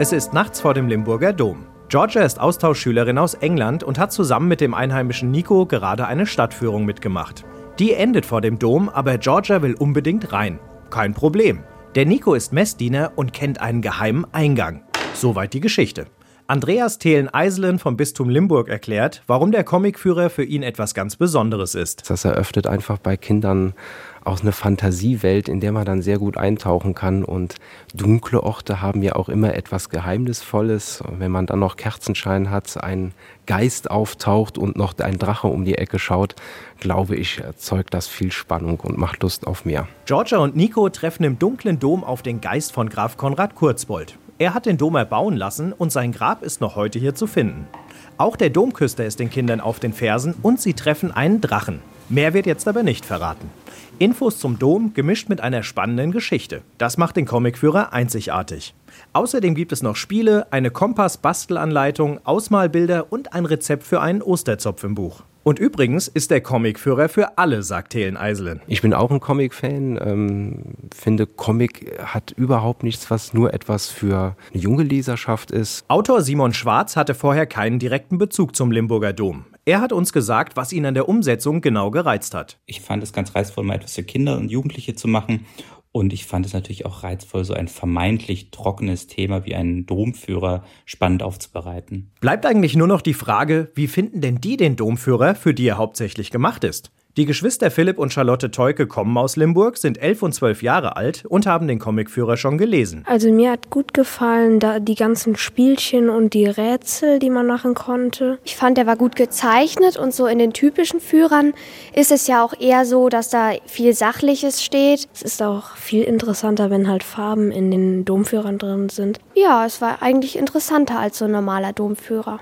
Es ist nachts vor dem Limburger Dom. Georgia ist Austauschschülerin aus England und hat zusammen mit dem einheimischen Nico gerade eine Stadtführung mitgemacht. Die endet vor dem Dom, aber Georgia will unbedingt rein. Kein Problem. Der Nico ist Messdiener und kennt einen geheimen Eingang. Soweit die Geschichte. Andreas Thelen-Eiselen vom Bistum Limburg erklärt, warum der Comicführer für ihn etwas ganz Besonderes ist. Das eröffnet einfach bei Kindern auch eine Fantasiewelt, in der man dann sehr gut eintauchen kann. Und dunkle Orte haben ja auch immer etwas Geheimnisvolles. Wenn man dann noch Kerzenschein hat, ein Geist auftaucht und noch ein Drache um die Ecke schaut, glaube ich, erzeugt das viel Spannung und macht Lust auf mehr. Georgia und Nico treffen im dunklen Dom auf den Geist von Graf Konrad Kurzbold. Er hat den Dom erbauen lassen und sein Grab ist noch heute hier zu finden. Auch der Domküster ist den Kindern auf den Fersen und sie treffen einen Drachen. Mehr wird jetzt aber nicht verraten. Infos zum Dom gemischt mit einer spannenden Geschichte. Das macht den Comicführer einzigartig. Außerdem gibt es noch Spiele, eine Kompass-Bastelanleitung, Ausmalbilder und ein Rezept für einen Osterzopf im Buch. Und übrigens ist der Comicführer für alle, sagt Thelen Eiselen. Ich bin auch ein Comic-Fan, ähm, finde Comic hat überhaupt nichts, was nur etwas für eine junge Leserschaft ist. Autor Simon Schwarz hatte vorher keinen direkten Bezug zum Limburger Dom. Er hat uns gesagt, was ihn an der Umsetzung genau gereizt hat. Ich fand es ganz reizvoll, mal etwas für Kinder und Jugendliche zu machen und ich fand es natürlich auch reizvoll, so ein vermeintlich trockenes Thema wie einen Domführer spannend aufzubereiten. Bleibt eigentlich nur noch die Frage, wie finden denn die den Domführer, für die er hauptsächlich gemacht ist? Die Geschwister Philipp und Charlotte Teuke kommen aus Limburg, sind elf und zwölf Jahre alt und haben den Comicführer schon gelesen. Also mir hat gut gefallen, da die ganzen Spielchen und die Rätsel, die man machen konnte. Ich fand, er war gut gezeichnet und so in den typischen Führern ist es ja auch eher so, dass da viel Sachliches steht. Es ist auch viel interessanter, wenn halt Farben in den Domführern drin sind. Ja, es war eigentlich interessanter als so ein normaler Domführer.